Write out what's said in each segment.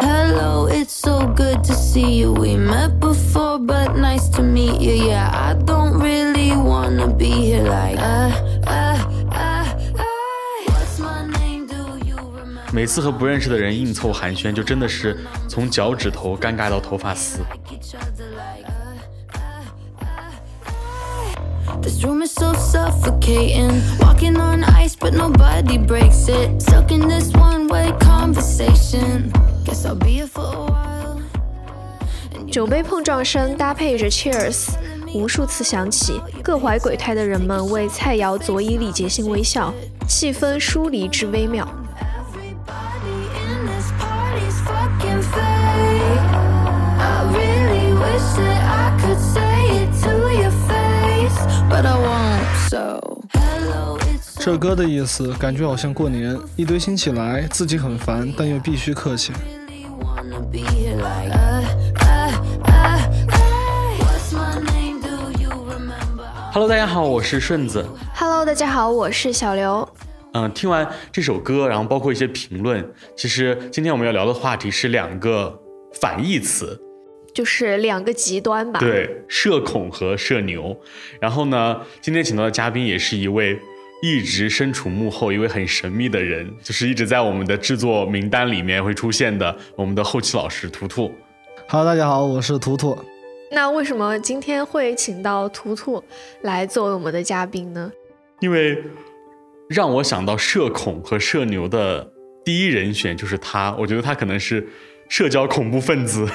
Hello, it's so good to see you. We met before, but nice to meet you. Yeah, I don't really wanna be here like uh, uh, uh, uh. What's my name? Do you remember? 每次和不认识的人硬凑寒暄，就真的是从脚趾头尴尬到头发丝。This room is so suffocating. Walking on ice, but nobody breaks it. Stuck in this one-way conversation. Guess I'll be here for a while. 酒杯碰撞声搭配着 Cheers，无数次响起。各怀鬼胎的人们为菜肴佐以礼节性微笑，气氛疏离之微妙。Everybody in this party's fucking fake. I really wish that I could say it but I won't. So hello, 这歌的意思感觉好像过年，一堆亲戚来，自己很烦，但又必须客气。really wanna be here like uh, uh, uh, uh. What's my name? Do you remember? Hello，大家好，我是顺子。Hello，大家好，我是小刘。嗯，听完这首歌，然后包括一些评论，其实今天我们要聊的话题是两个反义词，就是两个极端吧。对，社恐和社牛。然后呢，今天请到的嘉宾也是一位一直身处幕后、一位很神秘的人，就是一直在我们的制作名单里面会出现的我们的后期老师图图。Hello，大家好，我是图图。那为什么今天会请到图图来作为我们的嘉宾呢？因为让我想到社恐和社牛的第一人选就是他，我觉得他可能是社交恐怖分子。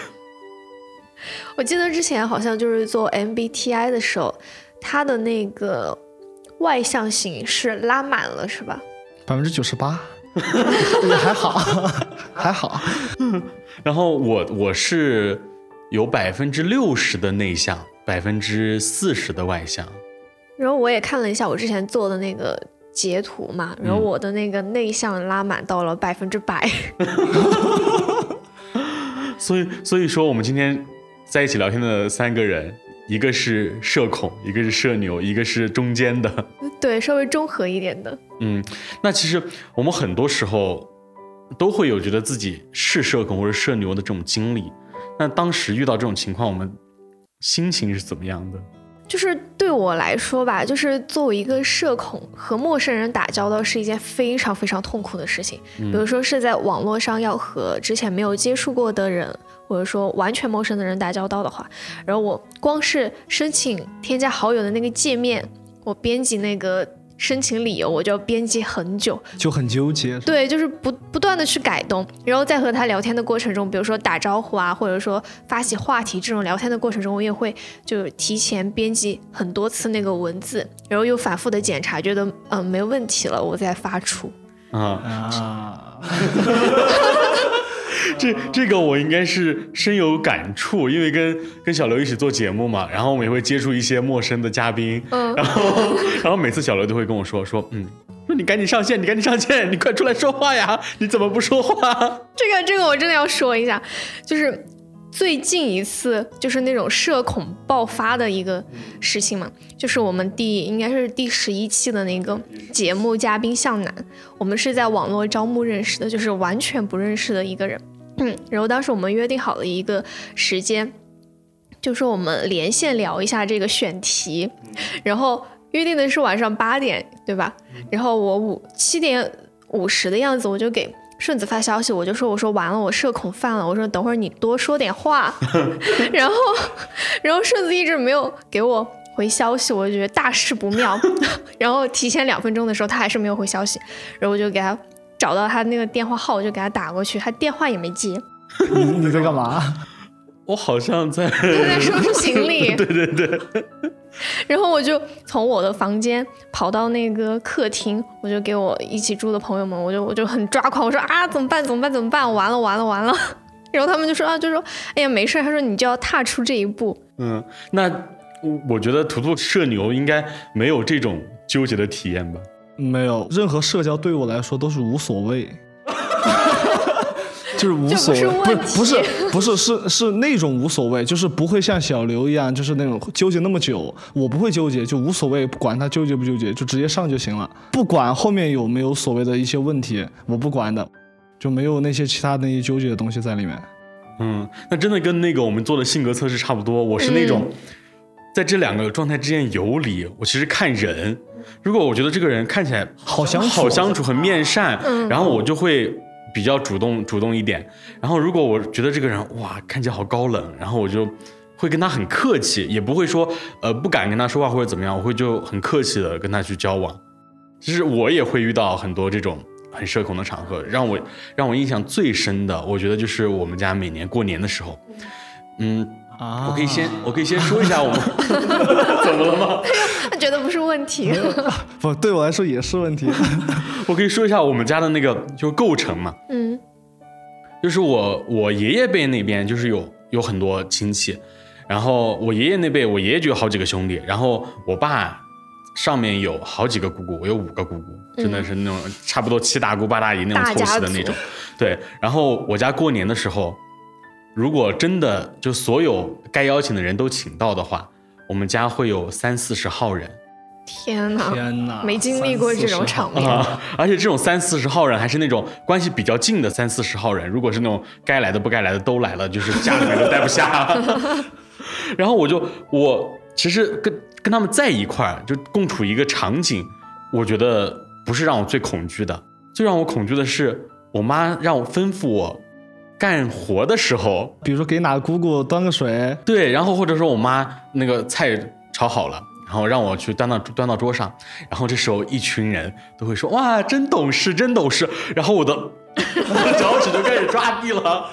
我记得之前好像就是做 MBTI 的时候，他的那个外向型是拉满了，是吧？百分之九十八，也还好，还好。然后我我是有百分之六十的内向，百分之四十的外向。然后我也看了一下我之前做的那个截图嘛，然后我的那个内向拉满到了百分之百。所以所以说，我们今天在一起聊天的三个人，一个是社恐，一个是社牛，一个是中间的。对，稍微中和一点的。嗯，那其实我们很多时候都会有觉得自己是社恐或者社牛的这种经历。那当时遇到这种情况，我们心情是怎么样的？就是对我来说吧，就是作为一个社恐，和陌生人打交道是一件非常非常痛苦的事情。比如说是在网络上要和之前没有接触过的人，或者说完全陌生的人打交道的话，然后我光是申请添加好友的那个界面，我编辑那个申请理由，我就要编辑很久。就很纠结。对，就是不不断的去改动，然后在和他聊天的过程中，比如说打招呼啊，或者说发起话题这种聊天的过程中，我也会就提前编辑很多次那个文字，然后又反复的检查，觉得嗯没问题了，我再发出。啊、啊，这这个我应该是深有感触，因为跟跟小刘一起做节目嘛，然后我们也会接触一些陌生的嘉宾，嗯。然后 然后每次小刘都会跟我说说，嗯，说你赶紧上线，你赶紧上线，你快出来说话呀，你怎么不说话？这个这个我真的要说一下，就是最近一次就是那种社恐爆发的一个事情嘛，就是我们第应该是第十一期的那个节目嘉宾向南，我们是在网络招募认识的，就是完全不认识的一个人。嗯，然后当时我们约定好了一个时间，就说我们连线聊一下这个选题，然后约定的是晚上八点，对吧？然后我五七点五十的样子，我就给顺子发消息，我就说我说完了，我社恐犯了，我说等会儿你多说点话，然后 然后顺子一直没有给我回消息，我就觉得大事不妙，然后提前两分钟的时候他还是没有回消息，然后我就给他找到他那个电话号，我就给他打过去，他电话也没接，你你在干嘛？我好像在，他在收拾行李，对对对，然后我就从我的房间跑到那个客厅，我就给我一起住的朋友们，我就我就很抓狂，我说啊怎么办怎么办怎么办，完了完了完了。然后他们就说啊，就说哎呀没事儿，他说你就要踏出这一步。嗯，那我我觉得图图社牛应该没有这种纠结的体验吧？没有，任何社交对我来说都是无所谓。就是无所谓，不是 不是不是是是是那种无所谓，就是不会像小刘一样，就是那种纠结那么久。我不会纠结，就无所谓，不管他纠结不纠结，就直接上就行了。不管后面有没有所谓的一些问题，我不管的，就没有那些其他的那些纠结的东西在里面。嗯，那真的跟那个我们做的性格测试差不多。我是那种在这两个状态之间游离。我其实看人，如果我觉得这个人看起来好相处好相处，很面善，然后我就会比较主动主动一点。然后如果我觉得这个人哇看起来好高冷，然后我就会跟他很客气，也不会说呃不敢跟他说话或者怎么样，我会就很客气的跟他去交往。其实我也会遇到很多这种很社恐的场合，让我让我印象最深的，我觉得就是我们家每年过年的时候，嗯，啊我可以先我可以先说一下我们 怎么了吗？他觉得不是问题。不对我来说也是问题。我可以说一下我们家的那个就构成嘛，嗯就是我我爷爷辈那边就是有有很多亲戚，然后我爷爷那辈我爷爷就有好几个兄弟，然后我爸上面有好几个姑姑，我有五个姑姑，真的是那种差不多七大姑八大姨那种凑齐的那种。对，然后我家过年的时候，如果真的就所有该邀请的人都请到的话，我们家会有三四十号人。天哪，天哪，没经历过这种场面。啊！而且这种三四十号人还是那种关系比较近的三四十号人，如果是那种该来的不该来的都来了，就是家里面都待不下。然后我就我其实跟跟他们在一块儿，就共处一个场景，我觉得不是让我最恐惧的，最让我恐惧的是我妈让我吩咐我干活的时候，比如说给哪个姑姑端个水，对，然后或者说我妈那个菜炒好了，然后让我去端到端到桌上，然后这时候一群人都会说哇，真懂事，真懂事，然后我的 脚趾就开始抓地了，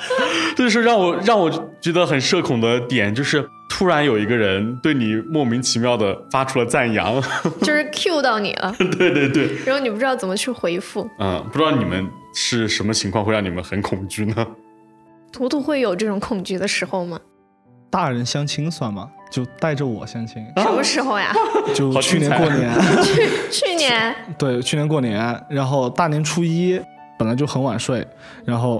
这就是让我让我觉得很社恐的点，就是突然有一个人对你莫名其妙的发出了赞扬，就是 Q 到你了，对对对，然后你不知道怎么去回复。嗯，不知道你们是什么情况会让你们很恐惧呢？图图会有这种恐惧的时候吗？大人相亲算吗？就带着我相亲，什么时候呀？就去年过年，去年。对，去年过年，然后大年初一本来就很晚睡，然后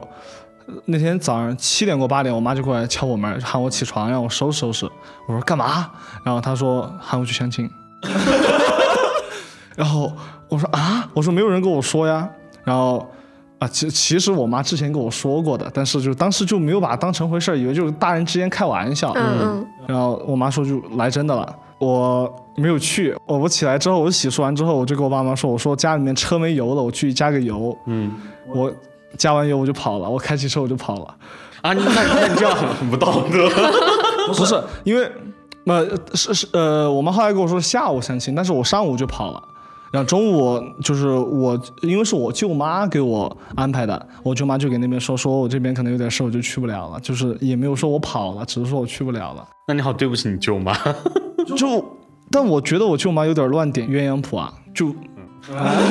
呃那天早上七点过八点，我妈就过来敲我门，喊我起床，让我收拾收拾。我说干嘛？然后她说喊我去相亲。然后我说啊，我说没有人跟我说呀。然后啊，其其实我妈之前跟我说过的，但是就当时就没有把它当成回事儿，以为就是大人之间开玩笑。嗯嗯，然后我妈说就来真的了，我没有去。我我起来之后，我洗漱完之后，我就跟我爸妈说，我说家里面车没油了，我去加个油。嗯，我加完油我就跑了，我开汽车我就跑了。啊，你那那你这样很很不道德。不是因为，呃是是呃，我妈后来跟我说下午相亲，但是我上午就跑了。然后中午就是我，因为是我舅妈给我安排的，我舅妈就给那边说，说我这边可能有点事，我就去不了了，就是也没有说我跑了，只是说我去不了了。那你好对不起你舅妈。就，但我觉得我舅妈有点乱点鸳鸯谱啊，就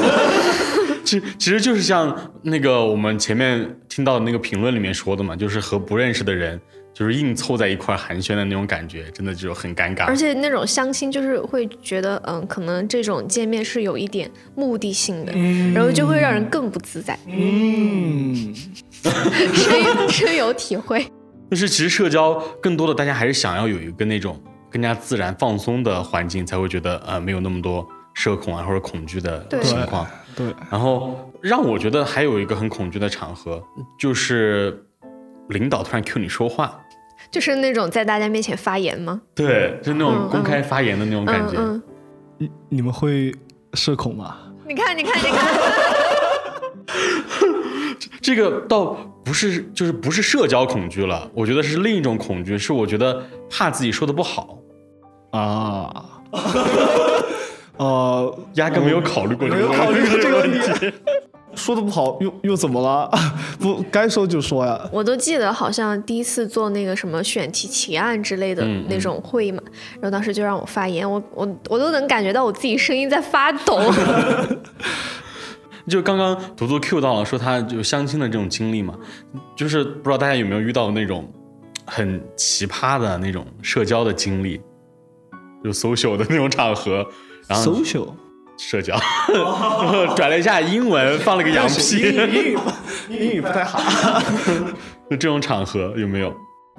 其其实就是像那个我们前面听到的那个评论里面说的嘛，就是和不认识的人就是硬凑在一块儿寒暄的那种感觉，真的就很尴尬。而且那种相亲就是会觉得，嗯，可能这种见面是有一点目的性的，然后就会让人更不自在。嗯，深有深有体会。就是其实社交更多的大家还是想要有一个那种更加自然放松的环境，才会觉得呃没有那么多社恐啊或者恐惧的情况。对，然后让我觉得还有一个很恐惧的场合，就是领导突然 cue 你说话，就是那种在大家面前发言吗？对，就那种嗯公开发言的那种感觉。嗯嗯，你你们会社恐吗？你看，你看，你看，这个倒不是，就是不是社交恐惧了，我觉得是另一种恐惧，是我觉得怕自己说的不好，啊，呃，压根没有考虑过这个问题。题。说的不好又又怎么了？不该说就说呀。我都记得好像第一次做那个什么选题提案之类的嗯那种会嘛，然后当时就让我发言，我我我都能感觉到我自己声音在发抖。就刚刚图图 Q 到了，说他就相亲的这种经历嘛，就是不知道大家有没有遇到那种很奇葩的那种社交的经历，就 social 的那种场合，然后 social 社交，转了一下英文，放了个羊屁，英语英语不太好。就 这种场合有没有？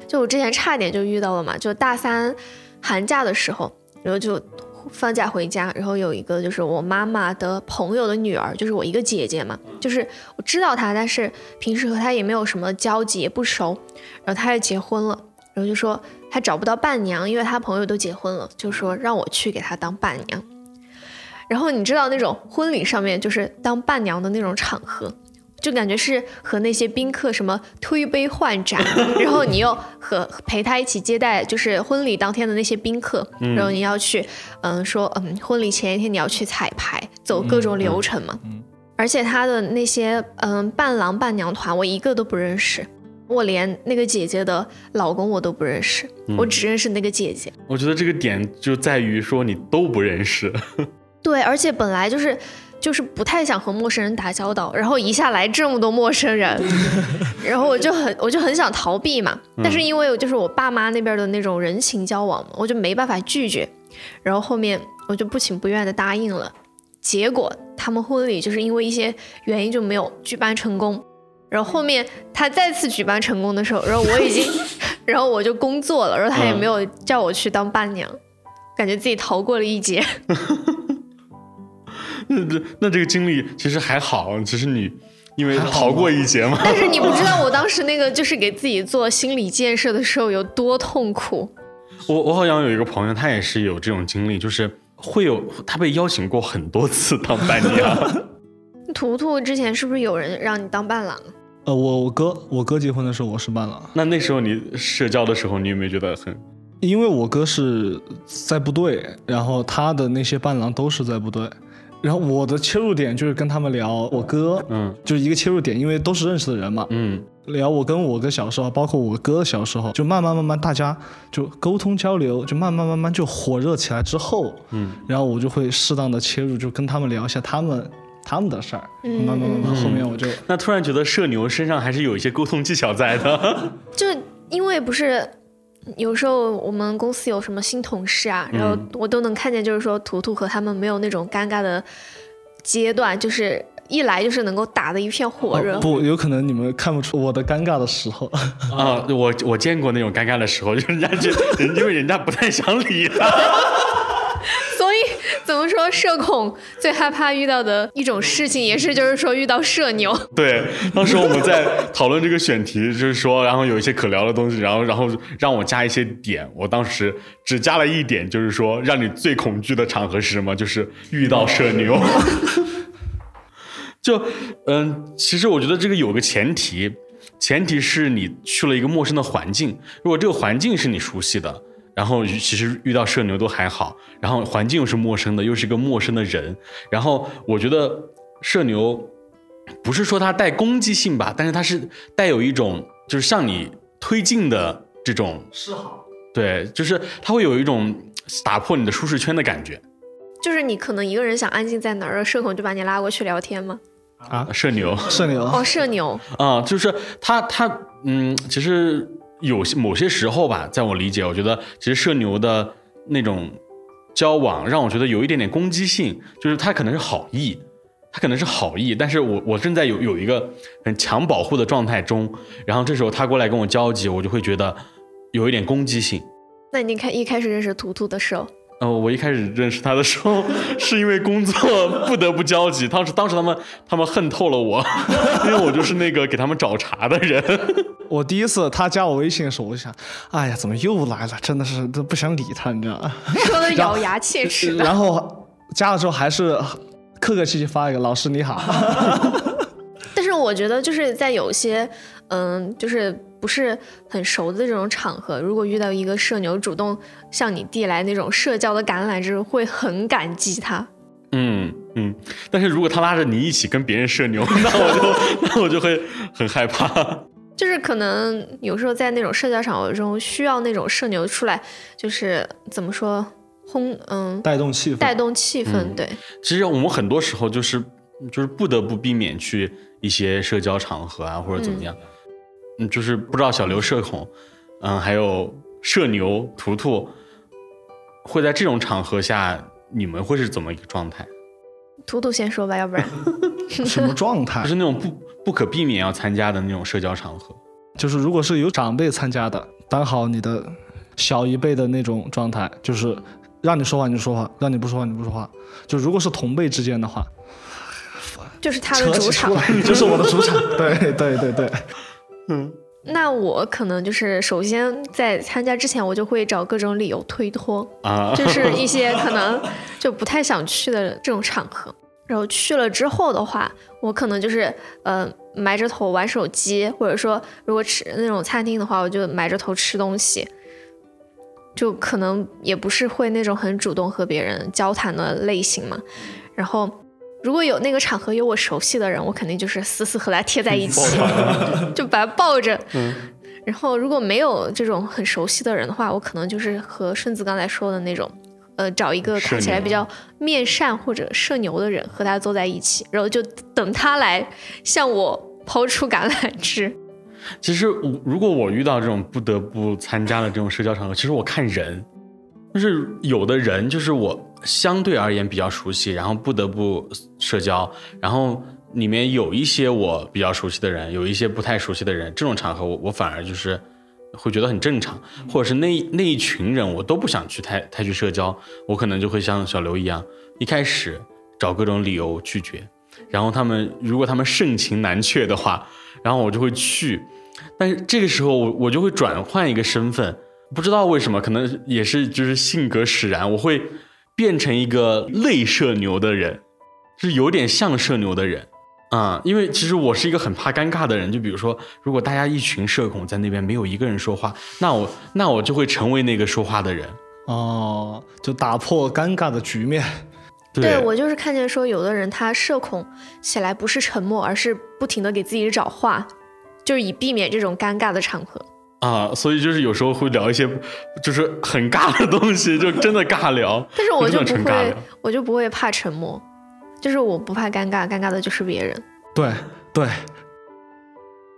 就我之前差点就遇到了嘛，就大三寒假的时候，然后就放假回家，然后有一个就是我妈妈的朋友的女儿，就是我一个姐姐嘛，就是我知道她，但是平时和她也没有什么交集，也不熟。然后她也结婚了，然后就说她找不到伴娘，因为她朋友都结婚了，就说让我去给她当伴娘。然后你知道那种婚礼上面就是当伴娘的那种场合。就感觉是和那些宾客什么推杯换盏，然后你又和陪他一起接待，就是婚礼当天的那些宾客，然后你要去，嗯，说，嗯，婚礼前一天你要去彩排，走各种流程嘛。而且他的那些，嗯，伴郎伴娘团，我一个都不认识，我连那个姐姐的老公我都不认识，我只认识那个姐姐。我觉得这个点就在于说你都不认识。对，而且本来就是。就是不太想和陌生人打交道，然后一下来这么多陌生人，然后我就很我就很想逃避嘛。但是因为就是我爸妈那边的那种人情交往嘛，我就没办法拒绝。然后后面我就不情不愿的答应了。结果他们婚礼就是因为一些原因就没有举办成功。然后后面他再次举办成功的时候，然后我已经，然后我就工作了，然后他也没有叫我去当伴娘，感觉自己逃过了一劫。那 这那这个经历其实还好，只是你因为逃过一劫嘛。但是你不知道我当时那个就是给自己做心理建设的时候有多痛苦。我我好像有一个朋友，他也是有这种经历，就是会有他被邀请过很多次当伴娘。图图之前是不是有人让你当伴郎？呃，我我哥我哥结婚的时候我是伴郎。那那时候你社交的时候，你有没有觉得很？因为我哥是在部队，然后他的那些伴郎都是在部队。然后我的切入点就是跟他们聊我哥，嗯，就是一个切入点，因为都是认识的人嘛，嗯，聊我跟我哥小时候，包括我哥小时候，就慢慢慢慢大家就沟通交流，就慢慢慢慢就火热起来之后，嗯，然后我就会适当的切入，就跟他们聊一下他们他们的事儿，慢慢慢慢后面我就那突然觉得社牛身上还是有一些沟通技巧在的，就因为不是。有时候我们公司有什么新同事啊，然后我都能看见，就是说图图和他们没有那种尴尬的阶段，就是一来就是能够打的一片火热。不，有可能你们看不出我的尴尬的时候啊，我我见过那种尴尬的时候，就是人家就 因为人家不太想理他。怎么说，社恐最害怕遇到的一种事情，也是就是说遇到社牛。对，当时我们在讨论这个选题，就是说，然后有一些可聊的东西，然后然后让我加一些点，我当时只加了一点，就是说，让你最恐惧的场合是什么？就是遇到社牛。就嗯，其实我觉得这个有个前提，前提是你去了一个陌生的环境，如果这个环境是你熟悉的。然后其实遇到社牛都还好，然后环境又是陌生的，又是一个陌生的人，然后我觉得社牛不是说它带攻击性吧，但是它是带有一种就是向你推进的这种示好，对，就是它会有一种打破你的舒适圈的感觉，就是你可能一个人想安静在哪儿，社恐就把你拉过去聊天吗？啊，社牛，社牛，哦，社牛，啊，就是他他嗯，其实。有些某些时候吧，在我理解，我觉得其实社牛的那种交往让我觉得有一点点攻击性，就是他可能是好意，他可能是好意，但是我我正在有有一个很强保护的状态中，然后这时候他过来跟我交集，我就会觉得有一点攻击性。那你看一开始认识图图的时候？呃，我一开始认识他的时候，是因为工作不得不交集。当时，当时他们他们恨透了我，因为我就是那个给他们找茬的人。我第一次他加我微信的时候，我就想，哎呀，怎么又来了？真的是都不想理他，你知道吗？说的咬牙切齿。然后加了之后，还是客客气气发一个“老师你好”。但是我觉得就是在有些，嗯，就是。不是很熟的这种场合，如果遇到一个社牛主动向你递来那种社交的橄榄枝，会很感激他。嗯嗯，但是如果他拉着你一起跟别人社牛，那我就那我就会很害怕。就是可能有时候在那种社交场合中，需要那种社牛出来，就是怎么说轰嗯带动气氛，带动气氛。对，其实我们很多时候就是就是不得不避免去一些社交场合啊，或者怎么样。嗯，就是不知道小刘社恐，嗯，还有社牛图图，会在这种场合下，你们会是怎么一个状态？图图先说吧，要不然 什么状态就？是那种不不可避免要参加的那种社交场合。就是如果是有长辈参加的，当好你的小一辈的那种状态，就是让你说话你就说话，让你不说话你不说话。就如果是同辈之间的话，就是他的主场。就是我的主场。对对对对，那我可能就是首先在参加之前，我就会找各种理由推脱，啊，就是一些可能就不太想去的这种场合。然后去了之后的话，我可能就是呃埋着头玩手机，或者说如果吃那种餐厅的话，我就埋着头吃东西，就可能也不是会那种很主动和别人交谈的类型嘛。然后如果有那个场合有我熟悉的人，我肯定就是死死和他贴在一起，就把他抱着。然后如果没有这种很熟悉的人的话，我可能就是和顺子刚才说的那种，呃，找一个看起来比较面善或者社牛的人和他坐在一起，然后就等他来向我抛出橄榄枝。其实我如果我遇到这种不得不参加的这种社交场合，其实我看人，就是有的人就是我相对而言比较熟悉，然后不得不社交，然后里面有一些我比较熟悉的人，有一些不太熟悉的人，这种场合我我反而就是会觉得很正常，或者是那那一群人我都不想去太太去社交，我可能就会像小刘一样，一开始找各种理由拒绝，然后他们如果他们盛情难却的话，然后我就会去，但是这个时候我我就会转换一个身份，不知道为什么，可能也是就是性格使然，我会变成一个类社牛的人，就是有点像社牛的人。啊、因为其实我是一个很怕尴尬的人，就比如说，如果大家一群社恐在那边没有一个人说话，那我那我就会成为那个说话的人。哦，就打破尴尬的局面。对我就是看见说，有的人他社恐起来不是沉默，而是不停的给自己找话，就是以避免这种尴尬的场合。啊，所以就是有时候会聊一些就是很尬的东西，就真的尬聊。但是我就不会，我就不会怕沉默，就是我不怕尴尬，尴尬的就是别人。对对，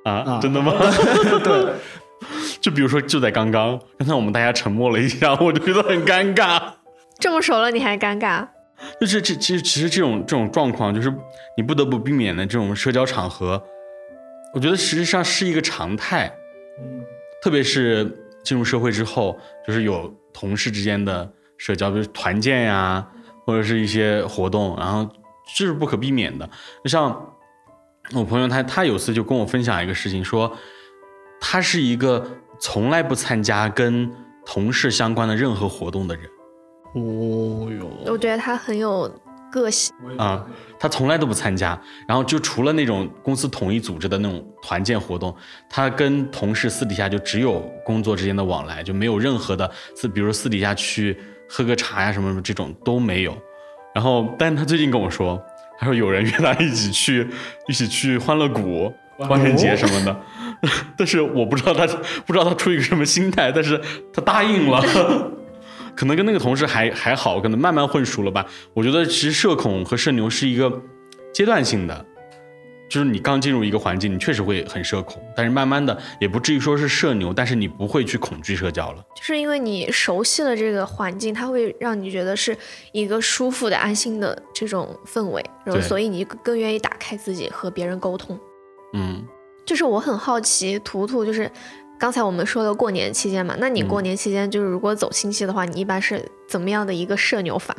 啊，啊真的吗？对，就比如说，就在刚刚，刚才我们大家沉默了一下，我就觉得很尴尬。这么熟了你还尴尬？就是这其实其实这种这种状况，就是你不得不避免的这种社交场合，我觉得实际上是一个常态。特别是进入社会之后，就是有同事之间的社交，比如团建呀，或者是一些活动，然后这是不可避免的。就像我朋友他他有次就跟我分享一个事情，说他是一个从来不参加跟同事相关的任何活动的人。哦哟，我觉得他很有个性。啊、他从来都不参加，然后就除了那种公司统一组织的那种团建活动，他跟同事私底下就只有工作之间的往来，就没有任何的私，比如私底下去喝个茶呀什么什么这种都没有。然后，但是他最近跟我说，他说有人约他一起去，一起去欢乐谷、万圣节什么的，但是我不知道他不知道他出于一个什么心态，但是他答应了。可能跟那个同事还还好，可能慢慢混熟了吧。我觉得其实社恐和社牛是一个阶段性的，就是你刚进入一个环境，你确实会很社恐，但是慢慢的也不至于说是社牛，但是你不会去恐惧社交了。就是因为你熟悉了这个环境，它会让你觉得是一个舒服的、安心的这种氛围，然后所以你更愿意打开自己和别人沟通。嗯，就是我很好奇，图图就是刚才我们说的过年期间嘛，那你过年期间就是如果走亲戚的话，你一般是怎么样的一个社牛法？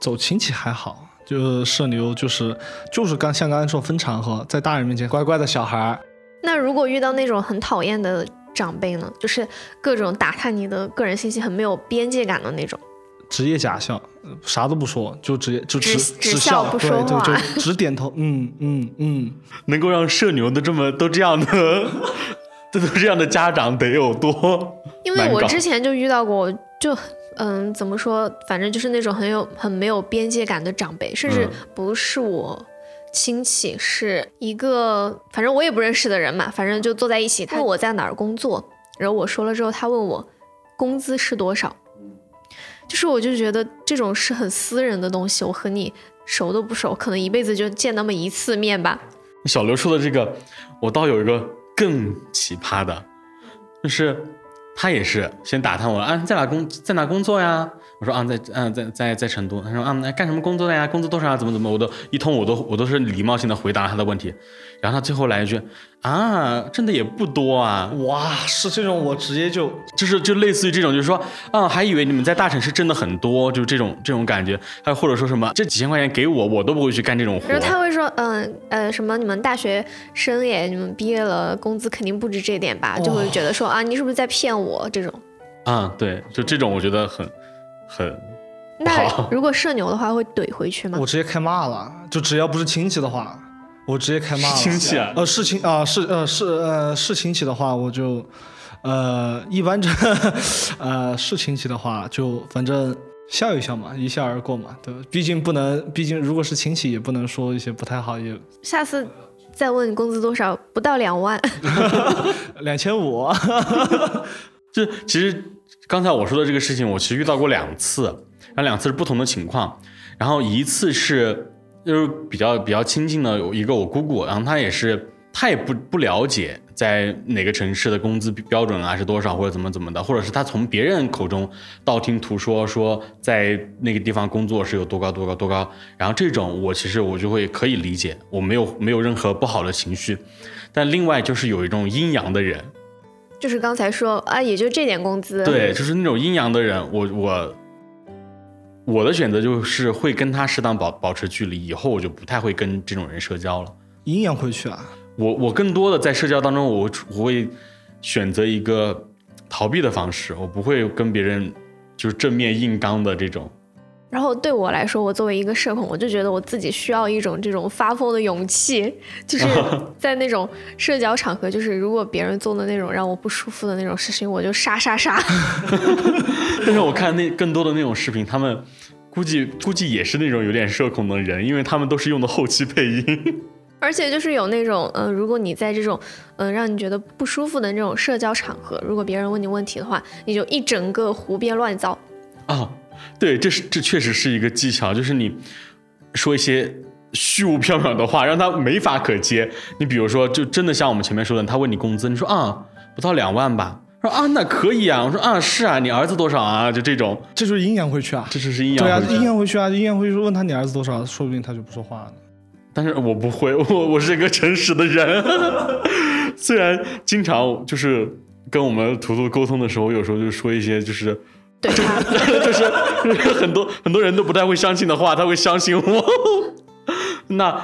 走亲戚还好，就是社牛就是就是刚像刚才说分场合，在大人面前乖乖的小孩儿，那如果遇到那种很讨厌的长辈呢，就是各种打探你的个人信息，很没有边界感的那种。职业假笑，呃啥都不说，就直接就只只笑不说对，话就就只点头，嗯嗯嗯，能够让社牛的这么都这样的，这 都这样的家长得有多？因为我之前就遇到过，就嗯，怎么说，反正就是那种很有很没有边界感的长辈，甚至嗯不是我亲戚，是一个反正我也不认识的人嘛，反正就坐在一起，他问我在哪儿工作，然后我说了之后，他问我工资是多少，就是我就觉得这种是很私人的东西，我和你熟都不熟，可能一辈子就见那么一次面吧。小刘说的这个，我倒有一个更奇葩的，就是他也是先打探我啊，在哪工在哪工作呀？我说啊，在嗯、在在在成都。他说啊，那干什么工作的呀？工资多少啊？怎么怎么？我都一通我都我都是礼貌性的回答了他的问题。然后他最后来一句啊，挣的也不多啊，哇，是这种我直接就就是就类似于这种，就是说啊，还以为你们在大城市挣的很多，就是这种这种感觉。还或者说什么这几千块钱给我，我都不会去干这种活然。后他会说，嗯呃什么你们大学生耶，你们毕业了，工资肯定不止这点吧？就会觉得说啊，你是不是在骗我这种？啊，对，就这种我觉得很很那如果社牛的话，会怼回去吗我？直接开骂了，就只要不是亲戚的话，我直接开骂了。亲戚啊呃，是亲啊，是呃是呃是亲戚的话，我就呃一般这 呃是亲戚的话，就反正笑一笑嘛，一笑而过嘛，对吧？毕竟不能，毕竟如果是亲戚，也不能说一些不太好，也下次再问工资多少，不到两万。两千五。这其实刚才我说的这个事情，我其实遇到过两次，然后两次是不同的情况，然后一次是就是比较比较亲近的有一个我姑姑，然后她也是她也不不了解在哪个城市的工资标准啊是多少或者怎么怎么的，或者是她从别人口中道听途说说在那个地方工作是有多高多高多高，然后这种我其实我就会可以理解，我没有没有任何不好的情绪，但另外就是有一种阴阳的人。就是刚才说啊，也就这点工资。对，就是那种阴阳的人，我我我的选择就是会跟他适当保保持距离，以后我就不太会跟这种人社交了。阴阳回去啊，我我更多的在社交当中，我我会选择一个逃避的方式，我不会跟别人就是正面硬刚的这种。然后对我来说，我作为一个社恐，我就觉得我自己需要一种这种发疯的勇气，就是 在那种社交场合，就是如果别人做的那种让我不舒服的那种事情，我就杀杀杀。但是我看那更多的那种视频，他们估计估计也是那种有点社恐的人，因为他们都是用的后期配音。而且就是有那种，嗯、如果你在这种，嗯、让你觉得不舒服的那种社交场合，如果别人问你问题的话，你就一整个胡编乱造。啊，对，这是这确实是一个技巧，就是你说一些虚无缥缈的话，让他没法可接。你比如说，就真的像我们前面说的，他问你工资，你说啊不到两万吧，说啊那可以啊，我说啊是啊，你儿子多少啊？就这种，这就是阴阳回去啊。这就是阴阳对啊阴阳回去啊，阴阳回去问他你儿子多少，说不定他就不说话了。但是我不会，我我是一个诚实的人，虽然经常就是跟我们图图沟通的时候，有时候就说一些就是。对他，就是就 是很多很多人都不太会相信的话，他会相信我。那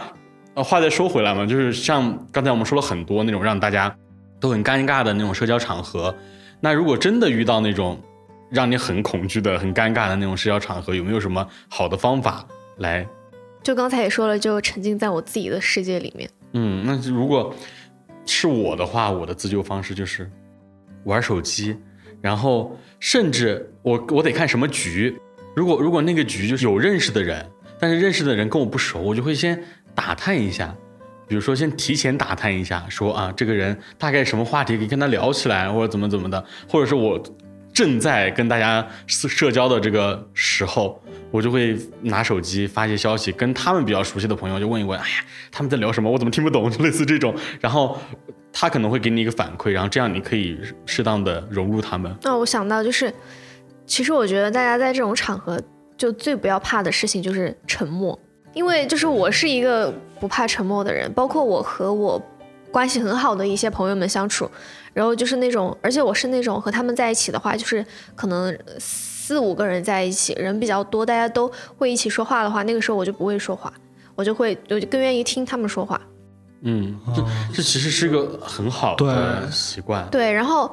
呃，话再说回来嘛，就是像刚才我们说了很多那种让大家都很尴尬的那种社交场合。那如果真的遇到那种让你很恐惧的、很尴尬的那种社交场合，有没有什么好的方法来？就刚才也说了，就沉浸在我自己的世界里面。嗯，那如果是我的话，我的自救方式就是玩手机，然后甚至我我得看什么局。如果如果那个局就是有认识的人，但是认识的人跟我不熟，我就会先打探一下，比如说先提前打探一下，说啊这个人大概什么话题可以跟他聊起来，或者怎么怎么的，或者是我正在跟大家社社交的这个时候，我就会拿手机发一些消息，跟他们比较熟悉的朋友就问一问，哎呀他们在聊什么，我怎么听不懂，就类似这种，然后他可能会给你一个反馈，然后这样你可以适当的融入他们。那我想到就是，其实我觉得大家在这种场合，就最不要怕的事情就是沉默，因为就是我是一个不怕沉默的人，包括我和我关系很好的一些朋友们相处，然后就是那种，而且我是那种和他们在一起的话，就是可能四五个人在一起，人比较多，大家都会一起说话的话，那个时候我就不会说话，我就会我就更愿意听他们说话。嗯，这这其实是个很好的习惯。对，然后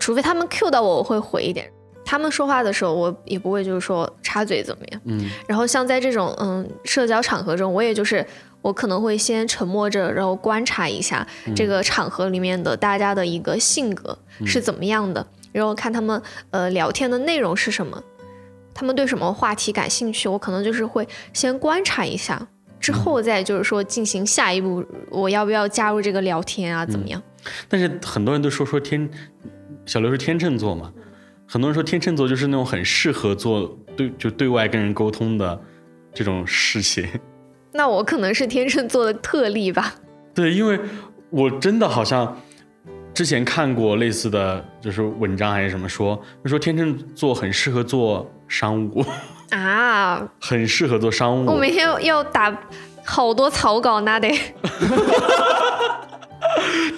除非他们 Q 到我，我会回一点。他们说话的时候，我也不会就是说插嘴怎么样。嗯，然后像在这种嗯社交场合中，我也就是我可能会先沉默着，然后观察一下这个场合里面的大家的一个性格是怎么样的，然后看他们呃聊天的内容是什么，他们对什么话题感兴趣，我可能就是会先观察一下。之后再就是说进行下一步，我要不要加入这个聊天啊？怎么样？但是很多人都说说天，小刘是天秤座嘛，很多人说天秤座就是那种很适合做对就对外跟人沟通的这种事情。那我可能是天秤座的特例吧。对，因为我真的好像之前看过类似的就是文章还是什么说，就说天秤座很适合做商务，啊，很适合做商务。我每天要打好多草稿，那得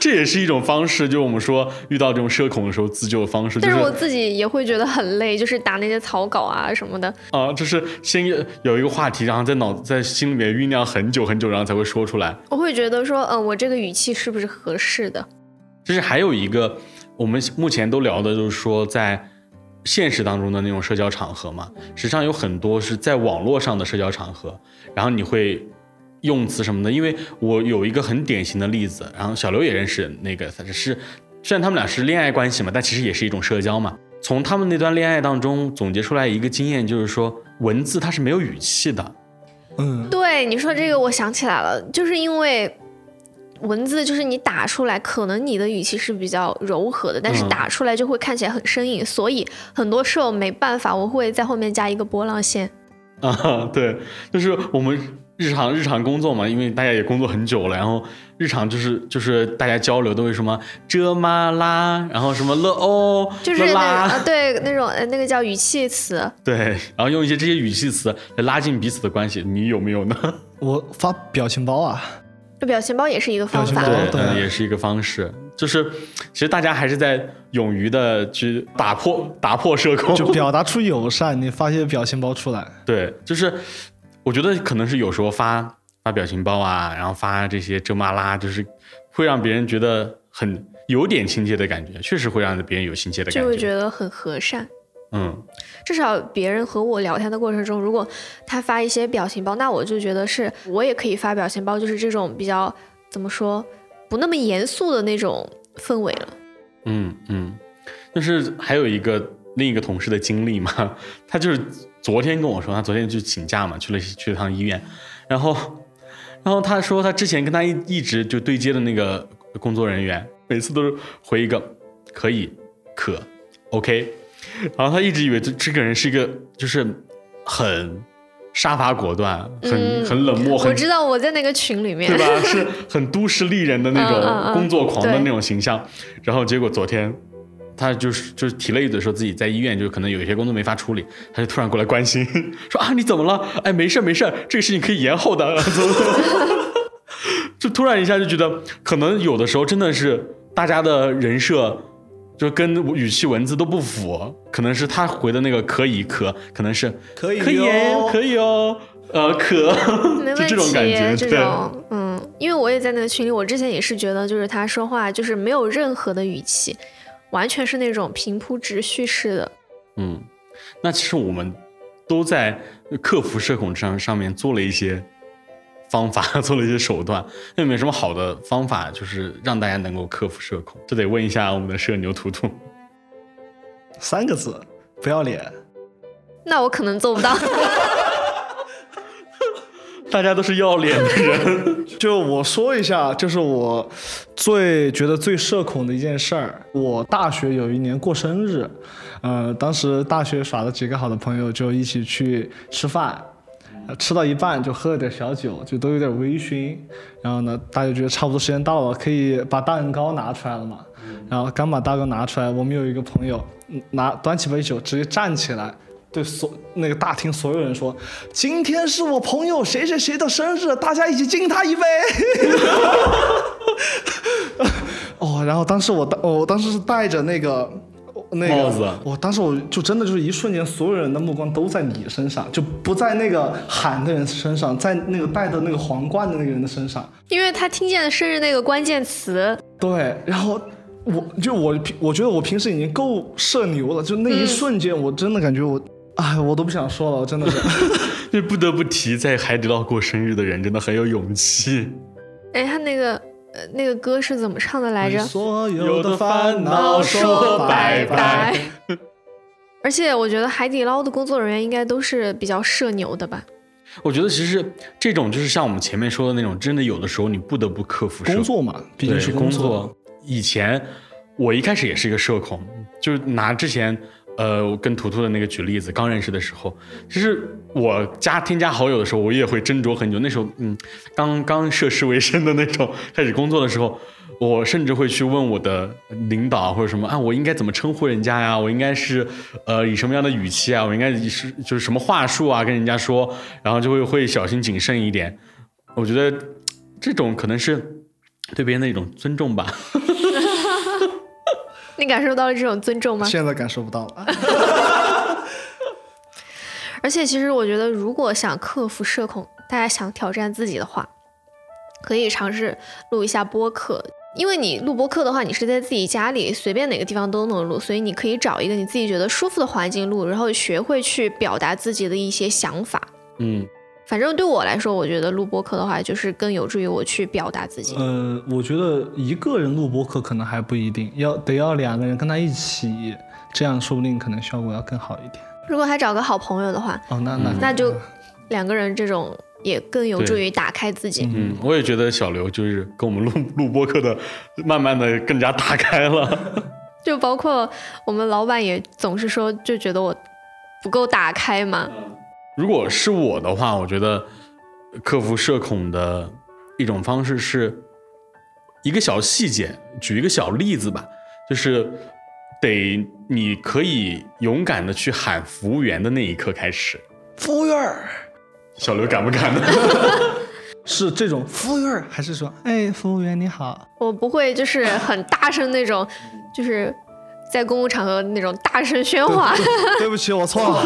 这也是一种方式，就我们说遇到这种社恐的时候自救的方式，但是我自己也会觉得很累，就是打那些草稿啊什么的。啊，就是先有一个话题，然后在脑在心里面酝酿很久很久，然后才会说出来。我会觉得说，嗯，我这个语气是不是合适的？就是还有一个，我们目前都聊的，就是说在现实当中的那种社交场合嘛，实际上有很多是在网络上的社交场合，然后你会用词什么的。因为我有一个很典型的例子，然后小刘也认识那个，只是虽然他们俩是恋爱关系嘛，但其实也是一种社交嘛。从他们那段恋爱当中总结出来一个经验，就是说文字它是没有语气的。嗯，对你说这个，我想起来了，就是因为文字，就是你打出来，可能你的语气是比较柔和的，但是嗯打出来就会看起来很生硬，所以很多时候没办法，我会在后面加一个波浪线。啊，对，就是我们日常日常工作嘛，因为大家也工作很久了，然后日常就是就是大家交流都会什么这嘛啦，然后什么了哦，就是那了啦，呃对那种呃那个叫语气词，对，然后用一些这些语气词来拉近彼此的关系，你有没有呢？我发表情包啊，表情包也是一个方法。对，也是一个方式，就是其实大家还是在勇于的去打破打破社恐，就 表达出友善，你发些表情包出来。对，就是我觉得可能是有时候发发表情包啊，然后发这些这嘛啦，就是会让别人觉得很有点亲切的感觉，确实会让别人有亲切的感觉就会。觉得很和善。嗯，至少别人和我聊天的过程中，如果他发一些表情包，那我就觉得是我也可以发表情包，就是这种比较怎么说不那么严肃的那种氛围了。嗯嗯，就是还有一个另一个同事的经历嘛，他就是昨天跟我说，他昨天就请假嘛，去了去了趟医院，然后然后他说他之前跟他一一直就对接的那个工作人员，每次都是回一个可以可 OK，然后他一直以为这这个人是一个就是很杀伐果断、很、嗯很冷漠、我知道我在那个群里面对，吧？是很都市丽人的那种嗯工作狂的那种形象。然后结果昨天，他就是就是提了一嘴，说自己在医院就可能有一些工作没法处理，他就突然过来关心，说啊你怎么了？哎没事儿没事儿，这个事情可以延后的。就突然一下就觉得，可能有的时候真的是大家的人设。就跟语气文字都不符，可能是他回的那个可以可，可能是可以可以可以哦，呃可，没就这问题。种感觉，这对。种嗯，因为我也在那个群里，我之前也是觉得，就是他说话就是没有任何的语气，完全是那种平铺直叙式的。嗯，那其实我们都在克服社恐上上面做了一些方法，做了一些手段。那有没有什么好的方法，就是让大家能够克服社恐？这得问一下我们的社牛图图。三个字，不要脸。那我可能做不到。大家都是要脸的人，就我说一下，就是我最觉得最社恐的一件事儿。我大学有一年过生日，呃，当时大学耍了几个好的朋友，就一起去吃饭。呃吃到一半就喝了点小酒，就都有点微醺。然后呢，大家觉得差不多时间到了，可以把蛋糕拿出来了嘛。然后刚把蛋糕拿出来，我们有一个朋友嗯拿端起杯酒，直接站起来，对所那个大厅所有人说：“今天是我朋友谁谁谁的生日，大家一起敬他一杯。”哦，然后当时我当我当时是带着那个那个帽子我当时我就真的就是一瞬间，所有人的目光都在你身上，就不在那个喊的人身上，在那个戴的那个皇冠的那个人的身上。因为他听见了生日那个关键词，对，然后我就我我觉得我平时已经够社牛了，就那一瞬间，我真的感觉我，哎，我都不想说了，我真的是。就不得不提，在海底捞过生日的人真的很有勇气。哎，他那个呃那个歌是怎么唱的来着？所有的烦烦恼恼说说拜拜。而且我觉得海底捞的工作人员应该都是比较社牛的吧？我觉得其实这种就是像我们前面说的那种，真的有的时候你不得不克服社工作嘛，毕竟对是工作。以前我一开始也是一个社恐，就是拿之前呃，我跟图图的那个举例子，刚认识的时候，其实我加添加好友的时候，我也会斟酌很久。那时候，嗯，刚刚涉世未深的那种，开始工作的时候，我甚至会去问我的领导或者什么啊，我应该怎么称呼人家呀？我应该是呃以什么样的语气啊？我应该是就是什么话术啊跟人家说，然后就会会小心谨慎一点。我觉得这种可能是对别人的一种尊重吧。你感受到了这种尊重吗？现在感受不到了。而且，其实我觉得，如果想克服社恐，大家想挑战自己的话，可以尝试录一下播客。因为你录播客的话，你是在自己家里随便哪个地方都能录，所以你可以找一个你自己觉得舒服的环境录，然后学会去表达自己的一些想法。嗯，反正对我来说，我觉得录播客的话，就是更有助于我去表达自己。呃，我觉得一个人录播课可能还不一定，要得要两个人跟他一起，这样说不定可能效果要更好一点。如果还找个好朋友的话，哦，那那那就两个人这种也更有助于打开自己。嗯，我也觉得小刘就是跟我们录录播课的，慢慢的更加打开了。就包括我们老板也总是说，就觉得我不够打开嘛。如果是我的话，我觉得克服社恐的一种方式是一个小细节，举一个小例子吧，就是得你可以勇敢的去喊服务员的那一刻开始。服务员儿小刘敢不敢呢？是这种服务员，还是说哎，服务员你好？我不会就是很大声那种，就是在公共场合那种大声喧哗，对不起，我错了。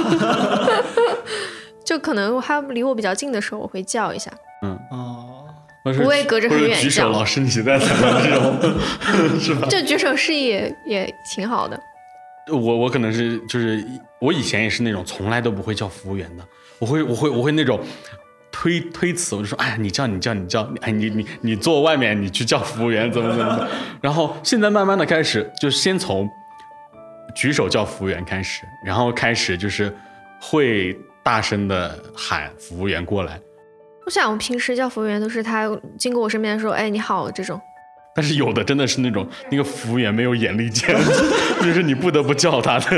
就可能他离我比较近的时候，我会叫一下。嗯哦，不会隔着很远举手，叫老师你在怎么这种，是吧？就举手示意也也挺好的。我我可能是就是我以前也是那种从来都不会叫服务员的，我会我会我会那种推推辞，我就说哎呀你叫你叫你叫，哎你你你坐外面你去叫服务员怎么怎么，然后现在慢慢的开始就先从举手叫服务员开始，然后开始就是会大声的喊服务员过来，我想我平时叫服务员都是他经过我身边的时候，哎你好这种。但是有的真的是那种那个服务员没有眼力见，就是你不得不叫他的。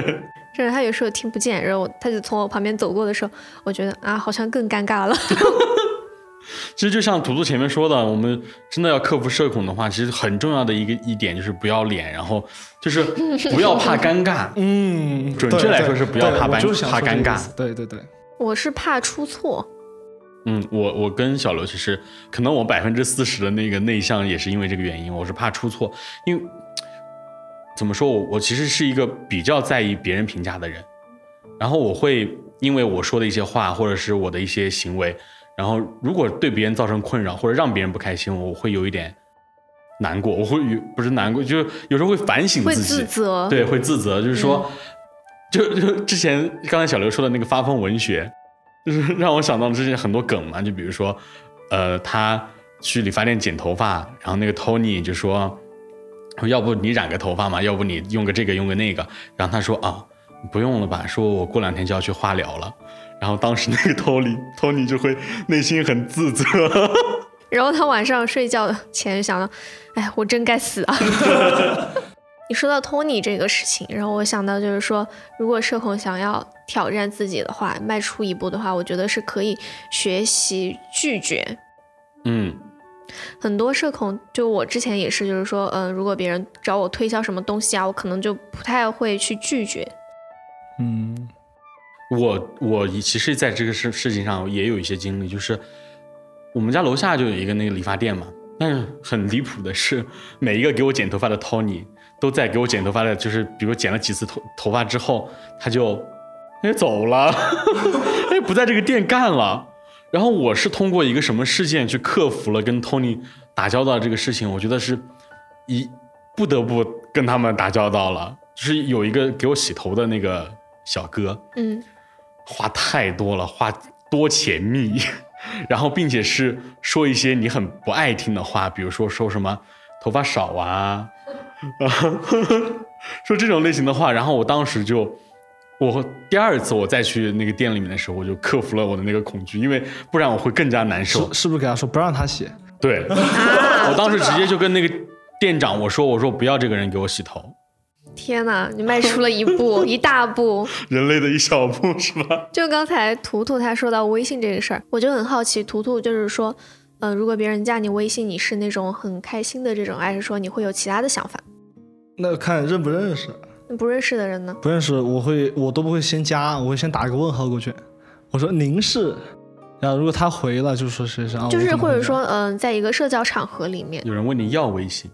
甚至他有时候听不见，然后他就从我旁边走过的时候，我觉得啊，好像更尴尬了。其实就像图图前面说的，我们真的要克服社恐的话，其实很重要的一个一点就是不要脸，然后就是 不要怕尴尬。嗯，准确来说是不要怕尴对我就是怕尴尬对对对，我是怕出错，嗯，我我跟小刘其实可能我百分之四十的那个内向也是因为这个原因，我是怕出错，因为怎么说我我其实是一个比较在意别人评价的人，然后我会因为我说的一些话或者是我的一些行为，然后如果对别人造成困扰或者让别人不开心，我会有一点难过，我会有不是难过，就是有时候会反省会自己，自责。对，会自责，就是说，就就之前刚才小刘说的那个发疯文学，就是 让我想到之前很多梗嘛，就比如说，呃，他去理发店剪头发，然后那个 Tony 就说，要不你染个头发嘛，要不你用个这个用个那个，然后他说啊，不用了吧，说我过两天就要去化疗了，然后当时那个 Tony Tony 就会内心很自责，然后他晚上睡觉前想到，哎，我真该死啊！你说到 Tony 这个事情，然后我想到就是说，如果社恐想要挑战自己的话，迈出一步的话，我觉得是可以学习拒绝。嗯很多社恐，就我之前也是，就是说，嗯、如果别人找我推销什么东西啊，我可能就不太会去拒绝。嗯，我我其实在这个事事情上也有一些经历，就是我们家楼下就有一个那个理发店嘛，但是很离谱的是，每一个给我剪头发的 Tony 都在给我剪头发的，就是比如剪了几次头头发之后，他就哎走了，哎不在这个店干了。然后我是通过一个什么事件去克服了跟 Tony 打交道这个事情，我觉得是一不得不跟他们打交道了。就是有一个给我洗头的那个小哥，嗯，话太多了，话多且密，然后并且是说一些你很不爱听的话，比如说说什么头发少啊，啊 说这种类型的话，然后我当时就。我第二次我再去那个店里面的时候，我就克服了我的那个恐惧，因为不然我会更加难受是。是不是给他说不让他写？对，我当时直接就跟那个店长我说，我说不要这个人给我洗头，天哪，你迈出了一步，一大步。人类的一小步是吧？就刚才图图他说到微信这个事儿，我就很好奇，图图就是说，呃，如果别人加你微信，你是那种很开心的这种，还是说你会有其他的想法？那看认不认识，那不认识的人呢？不认识我会我都不会先加，我会先打一个问号过去，我说您是，然后如果他回了就说谁是啊，就是或者说，嗯、在一个社交场合里面，有人问你要微信，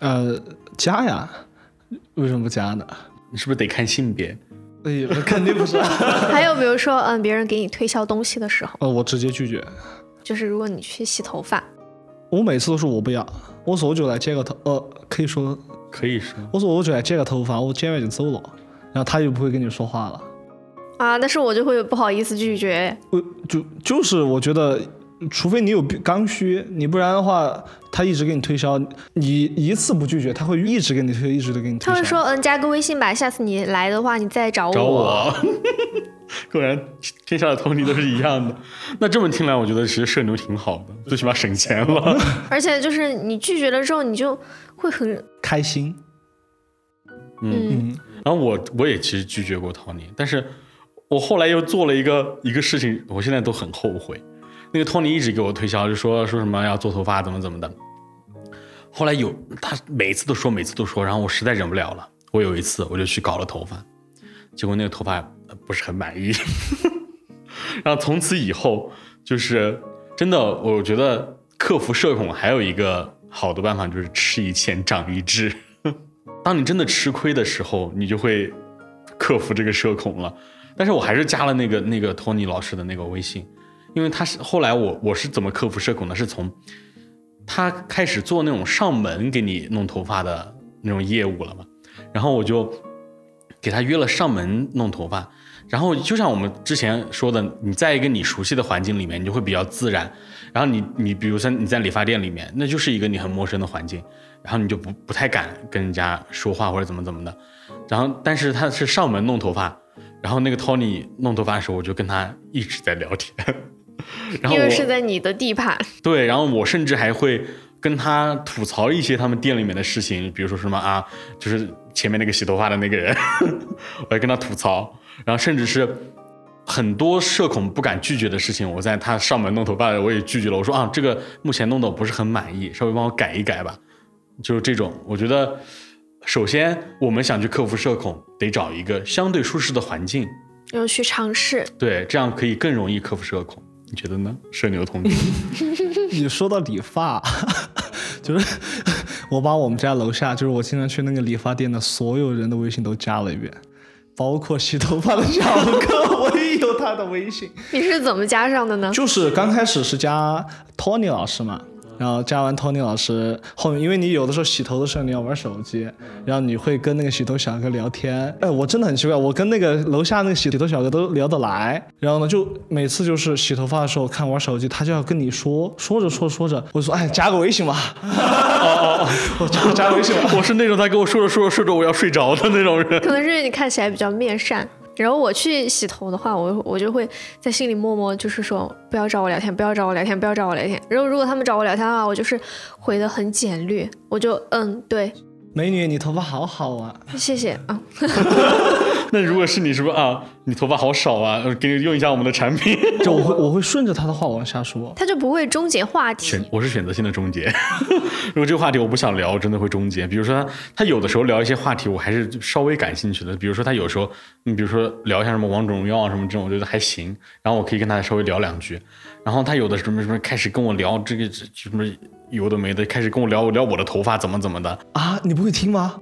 呃加呀，为什么不加呢？你是不是得看性别？哎呀，肯定不是，还有比如说，嗯、别人给你推销东西的时候，呃我直接拒绝，就是如果你去洗头发，我每次都说我不要，我说我就来剪个头，呃可以说可以说，我说我就来剪个头发，我剪完就走了，然后他就不会跟你说话了。啊，但是我就会不好意思拒绝。我就就是我觉得，除非你有刚需，你不然的话，他一直给你推销，你一次不拒绝，他会一直给你推，一直的给你推销。他会说，嗯，加个微信吧，下次你来的话，你再找我。找我。果然，天下的 Tony 都是一样的。那这么听来，我觉得其实社牛挺好的，最起码省钱了。而且就是你拒绝了之后，你就会很，开心。嗯，嗯，然后我我也其实拒绝过 Tony，但是我后来又做了一个一个事情，我现在都很后悔。那个托尼一直给我推销，就说说什么要做头发，怎么怎么的。后来有他每次都说，每次都说，然后我实在忍不了了。我有一次我就去搞了头发，结果那个头发不是很满意。然后从此以后，就是真的，我觉得克服社恐还有一个好的办法，就是吃一堑长一智。当你真的吃亏的时候，你就会克服这个社恐了。但是我还是加了那个那个托尼老师的那个微信，因为他是后来我我是怎么克服社恐的？是从他开始做那种上门给你弄头发的那种业务了嘛，然后我就给他约了上门弄头发。然后就像我们之前说的，你在一个你熟悉的环境里面，你就会比较自然。然后你你比如说你在理发店里面，那就是一个你很陌生的环境，然后你就不不太敢跟人家说话或者怎么怎么的。然后但是他是上门弄头发，然后那个 Tony 弄头发的时候，我就跟他一直在聊天。然后因为是在你的地盘。对，然后我甚至还会跟他吐槽一些他们店里面的事情，比如说什么啊，就是前面那个洗头发的那个人，我还跟他吐槽，然后甚至是很多社恐不敢拒绝的事情，我在他上门弄头发的我也拒绝了，我说啊，这个目前弄得我不是很满意，稍微帮我改一改吧，就是这种，我觉得。首先，我们想去克服社恐，得找一个相对舒适的环境，要去尝试，对，这样可以更容易克服社恐。你觉得呢，社牛同志？你说到理发，就是我把我们家楼下，就是我经常去那个理发店的所有人的微信都加了一遍，包括洗头发的小哥，我也有他的微信。你是怎么加上的呢？就是刚开始是加 Tony 老师嘛，然后加完 Tony 老师，后面因为你有的时候洗头的时候你要玩手机，然后你会跟那个洗头小哥聊天。哎，我真的很奇怪，我跟那个楼下那个洗头小哥都聊得来，然后呢，就每次就是洗头发的时候看玩手机，他就要跟你说，说着说着说着，我就说哎，加个微信吧，哦哦我加加个微信吧。我是那种他跟我说着说着说着我要睡着的那种人。可能是因为你看起来比较面善。然后我去洗头的话，我我就会在心里默默就是说，不要找我聊天，不要找我聊天，不要找我聊天。然后如果他们找我聊天的话，我就是回的很简略，我就嗯对，美女，你头发好好啊！谢谢啊。那如果是你，是不是啊？你头发好少啊，呃给你用一下我们的产品。就我会我会顺着他的话往下说。他就不会终结话题选。我是选择性的终结。如果这个话题我不想聊，我真的会终结。比如说他他有的时候聊一些话题，我还是稍微感兴趣的。比如说他有时候，你比如说聊一下什么王者荣耀啊什么这种，我觉得还行。然后我可以跟他稍微聊两句。然后他有的什么什么开始跟我聊这个什么有的没的，开始跟我聊聊我的头发怎么怎么的啊，你不会听吗？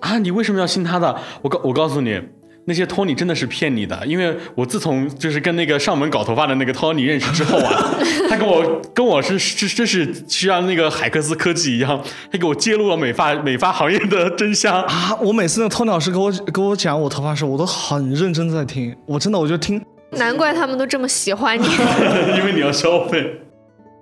啊！你为什么要信他的？我告我告诉你。那些托尼真的是骗你的，因为我自从就是跟那个上门搞头发的那个托尼认识之后啊，他跟我跟我是是真是像那个海克斯科技一样，他给我揭露了美发美发行业的真相。啊，我每次那个 Tony 老师给我给我讲我头发的时候，我都很认真在听，我真的我就听。难怪他们都这么喜欢你。因为你要消费。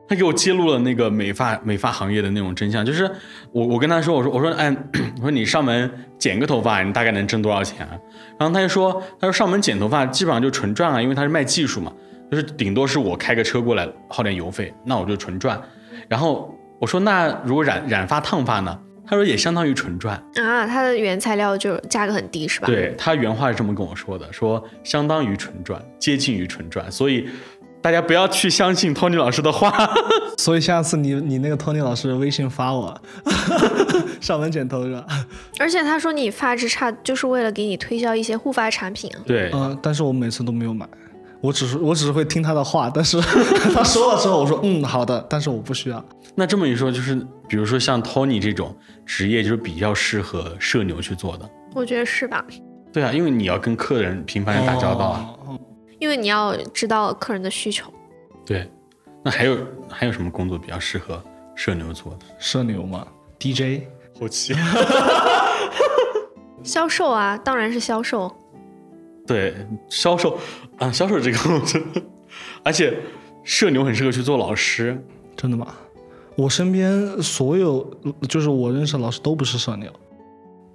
他给我揭露了那个美发美发行业的那种真相，就是我我跟他说，我说我说哎，我说你上门剪个头发，你大概能挣多少钱啊？然后他就说，他说上门剪头发基本上就纯赚啊，因为他是卖技术嘛，就是顶多是我开个车过来耗点油费，那我就纯赚。然后我说那如果染染发烫发呢？他说也相当于纯赚。啊，它的原材料就价格很低是吧？，对他原话是这么跟我说的，说相当于纯赚，接近于纯赚，所以大家不要去相信 Tony 老师的话。所以下次你你那个 Tony 老师微信发我，上门剪头是吧？而且他说你发质差，就是为了给你推销一些护发产品啊。对，嗯、但是我每次都没有买，我只是我只是会听他的话，但是 他说了之后，我说嗯好的，但是我不需要。那这么一说，就是比如说像 Tony 这种职业，就是比较适合社牛去做的。我觉得是吧？对啊，因为你要跟客人频繁的打交道啊。哦因为你要知道客人的需求。对，那还有还有什么工作比较适合社牛做的？社牛嘛，DJ 后期。销售啊，当然是销售。对，销售啊，销售这个工作，而且社牛很适合去做老师。真的吗？我身边所有就是我认识的老师都不是社牛。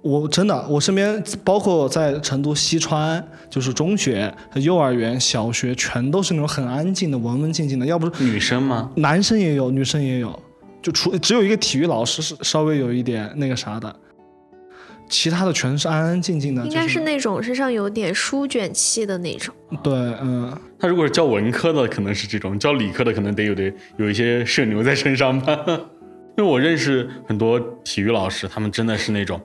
我真的，我身边包括在成都西川，就是中学、幼儿园、小学，全都是那种很安静的、文文静静的。要不是女生吗？男生也有，女生也有，就除只有一个体育老师是稍微有一点那个啥的，其他的全是安安静静的。应该是那种身上有点书卷气的那种。对，嗯，他如果是教文科的，可能是这种；教理科的，可能得有点有一些社牛在身上吧。因为我认识很多体育老师，他们真的是那种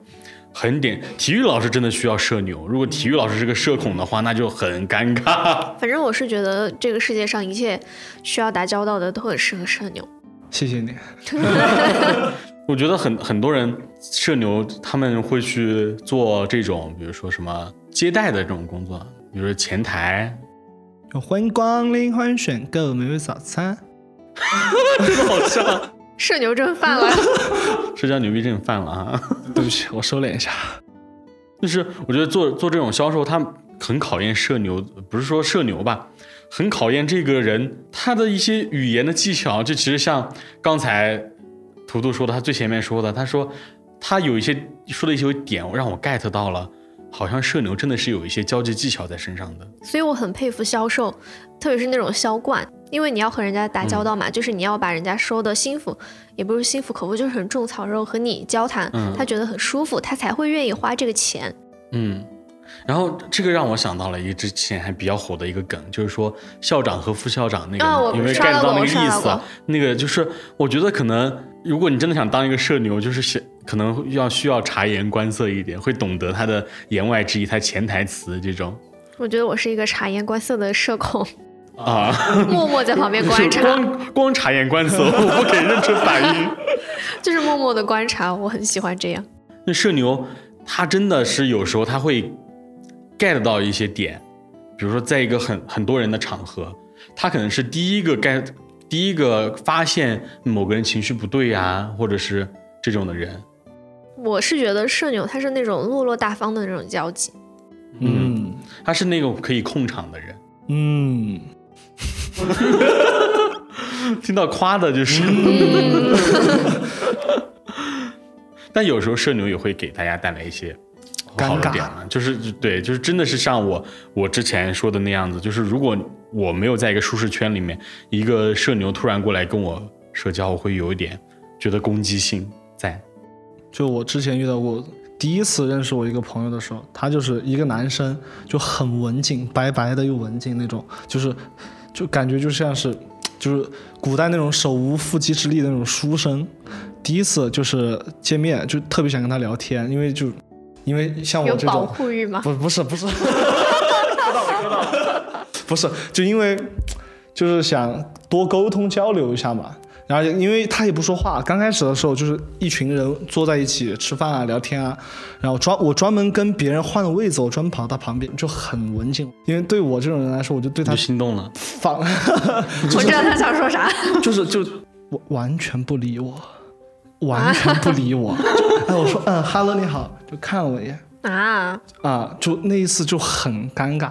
很点。体育老师真的需要社牛，如果体育老师是个社恐的话，那就很尴尬。反正我是觉得这个世界上一切需要打交道的都很适合社牛。谢谢你。我觉得很很多人社牛他们会去做这种，比如说什么接待的这种工作，比如说前台，欢迎光临，欢迎选购美味早餐。这个好像社牛症犯了。社交牛逼症犯了啊。对不起，我收敛一下。就是我觉得做做这种销售，他很考验社牛，不是说社牛吧，很考验这个人他的一些语言的技巧。就其实像刚才图图说的，他最前面说的，他说他有一些说的一些点让我 get 到了，好像社牛真的是有一些交际技巧在身上的。所以我很佩服销售，特别是那种销冠，因为你要和人家打交道嘛，就是你要把人家说的心服，也不是心服口服，就是很种草，然后和你交谈，嗯他觉得很舒服，他才会愿意花这个钱。嗯，然后这个让我想到了一个之前还比较火的一个梗，就是说校长和副校长那个，有没有刷 get 到过那个意思啊？那个就是我觉得可能，如果你真的想当一个社牛，就是想可能要需要察言观色一点，会懂得他的言外之意，他潜台词这种我觉得我是一个察言观色的社恐，啊，默默在旁边观察，光光察言观色，我不给认真反应。就是默默的观察，我很喜欢这样。那社牛他真的是有时候他会 get 到一些点，比如说在一个很很多人的场合，他可能是第一个 get 第一个发现某个人情绪不对呀、或者是这种的人。我是觉得社牛他是那种落落大方的那种交际，嗯他是那种可以控场的人，嗯，听到夸的就是。但有时候社牛也会给大家带来一些好的尴尬点嘛，就是对，就是真的是像我我之前说的那样子，就是如果我没有在一个舒适圈里面，一个社牛突然过来跟我社交，我会有一点觉得攻击性在。就我之前遇到过，第一次认识我一个朋友的时候，他就是一个男生，就很文静，白白的又文静那种，就是就感觉就像是就是古代那种手无缚鸡之力的那种书生。第一次就是见面，就特别想跟他聊天，因为就因为像我有保这种护欲吗？不不是不是，不是，就因为就是想多沟通交流一下嘛。然后因为他也不说话，刚开始的时候就是一群人坐在一起吃饭啊、聊天啊，然后专我专门跟别人换了位子，我专门跑到他旁边，就很文静。因为对我这种人来说，我就对他心动了，放，我知道他想说啥。就是就完完全不理我，完全不理我。就哎，我说嗯哈喽你好，就看了我一眼。啊，啊，就那一次就很尴尬，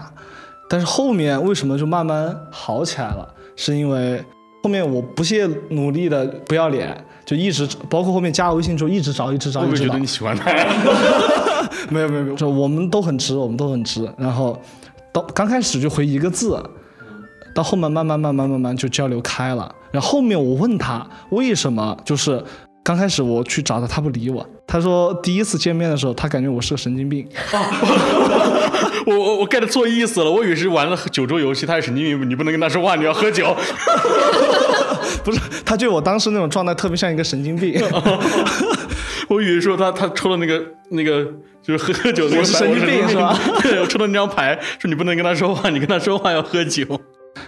但是后面为什么就慢慢好起来了？是因为后面我不懈努力的不要脸，就一直包括后面加了微信之后一直找，一直找，一直找会不会觉得你。喜欢他 呀？没有没有没有，就我们都很直，我们都很直。然后到刚开始就回一个字，到后面慢慢慢慢慢慢就交流开了。然后后面我问他为什么，就是刚开始我去找他，他不理我，他说第一次见面的时候，他感觉我是个神经病。我我我 get 错意思了，我以为是玩了九州游戏，他是神经病，你不能跟他说话，你要喝酒。不是，他觉得我当时那种状态特别像一个神经病。我以为说他他抽了那个那个就是喝喝酒那个我是神经病是吧？对，我抽了那张牌，说你不能跟他说话，你跟他说话要喝酒。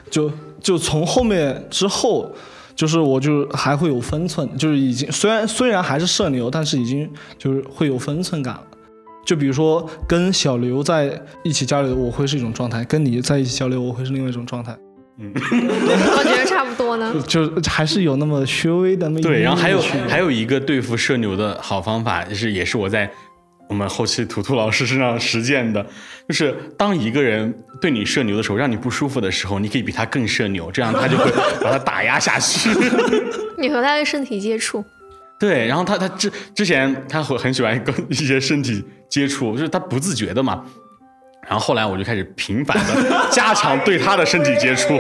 就就从后面之后，就是我就还会有分寸，就是已经虽然虽然还是社牛，但是已经就是会有分寸感了。就比如说跟小刘在一起交流，我会是一种状态；跟你在一起交流，我会是另外一种状态。嗯 我觉得差不多呢。就还是有那么稍微的那么一对，然后还有还有一个对付社牛的好方法，就是也是我在我们后期图图老师身上实践的，就是当一个人对你社牛的时候，让你不舒服的时候，你可以比他更社牛，这样他就会把他打压下去。你和他的身体接触，对，然后他他之之前他会很喜欢跟一些身体接触，就是他不自觉的嘛。然后后来我就开始频繁的加强对他的身体接触，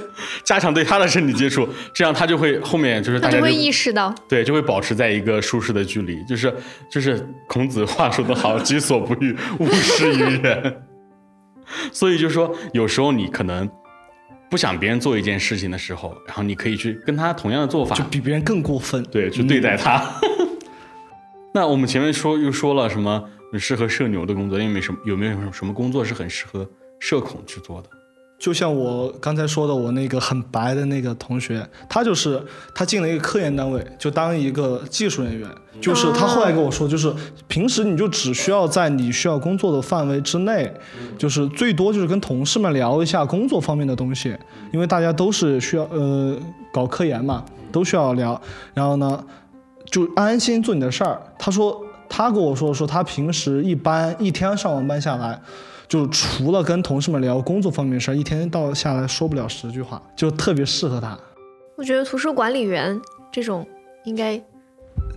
加强对他的身体接触，这样他就会后面就是大家他就会意识到，对，就会保持在一个舒适的距离，就是就是孔子话说得好，己所不欲，勿施于人。所以就是说，有时候你可能不想别人做一件事情的时候，然后你可以去跟他同样的做法就，比别人更过分。对，去对待他。那我们前面说又说了什么适合社牛的工作，因为没什么有没有什么工作是很适合社恐去做的？就像我刚才说的，我那个很白的那个同学，他就是他进了一个科研单位，就当一个技术人员。就是他后来跟我说，就是平时你就只需要在你需要工作的范围之内，就是最多就是跟同事们聊一下工作方面的东西，因为大家都是需要呃搞科研嘛，都需要聊。然后呢，就安安心心做你的事儿。他说他跟我说说他平时一般一天上完班下来。就除了跟同事们聊工作方面的事儿，一天到下来说不了十句话，就特别适合他。我觉得图书管理员这种应该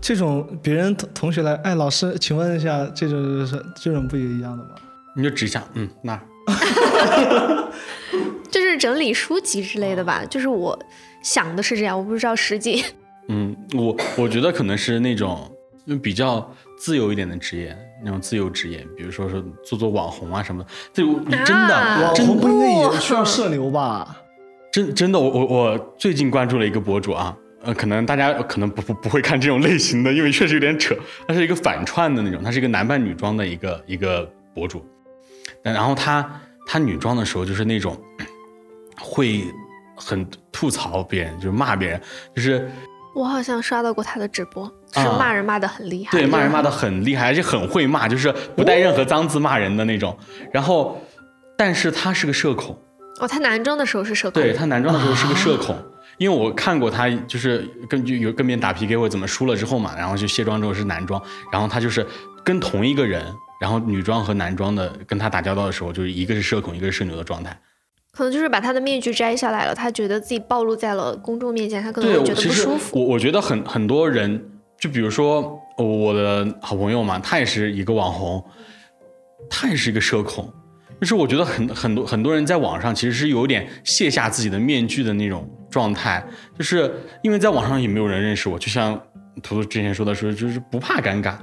这种别人同同学来，哎，老师，请问一下，这种是这种不也一样的吗？你就指一下，嗯，那儿。就是整理书籍之类的吧。就是我想的是这样，我不知道实际。嗯，我我觉得可能是那种比较自由一点的职业，那种自由职业，比如说说做做网红啊什么的。这我真的、啊网红不应该也需要社牛吧？真真的，我我我最近关注了一个博主啊，呃，可能大家可能不不不会看这种类型的，因为确实有点扯。他是一个反串的那种，他是一个男扮女装的一个一个博主，但然后他他女装的时候就是那种 会很吐槽别人，就是骂别人，就是我好像刷到过他的直播，是啊骂人骂的很厉害。对骂人骂的很厉害，而且很会骂，就是不带任何脏字骂人的那种。然后，但是他是个社恐。哦，他男装的时候是社恐。对他男装的时候是个社恐，因为我看过他，就是根据有跟别人打 PK 或者怎么输了之后嘛，然后就卸妆之后是男装，然后他就是跟同一个人，然后女装和男装的跟他打交道的时候，就是一个是社恐，一个是社牛的状态。可能就是把他的面具摘下来了，他觉得自己暴露在了公众面前，他可能，会觉得不舒服。我我觉得很很多人，就比如说我的好朋友嘛，他也是一个网红，他也是一个社恐。就是我觉得很很多很多人在网上其实是有点卸下自己的面具的那种状态，就是因为在网上也没有人认识我，就像图图之前说的说，就是不怕尴尬，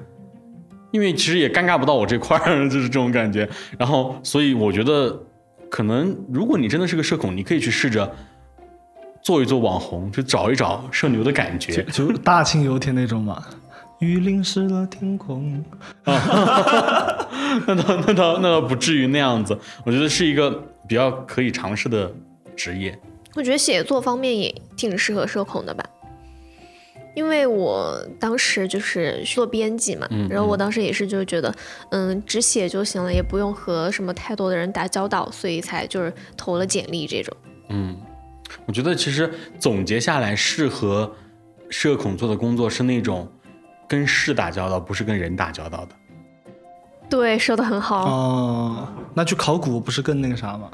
因为其实也尴尬不到我这块儿，就是这种感觉。然后，所以我觉得可能如果你真的是个社恐，你可以去试着做一做网红，就找一找社牛的感觉。就大庆油田那种嘛。雨淋湿了天空，那倒那倒那倒不至于那样子，我觉得是一个比较可以尝试的职业。我觉得写作方面也挺适合社恐的吧，因为我当时就是做编辑嘛，嗯然后我当时也是就是觉得，嗯，只写就行了，也不用和什么太多的人打交道，所以才就是投了简历这种。嗯，我觉得其实总结下来，适合社恐做的工作是那种跟事打交道，不是跟人打交道的。对，说的很好。哦，那去考古不是更那个啥吗？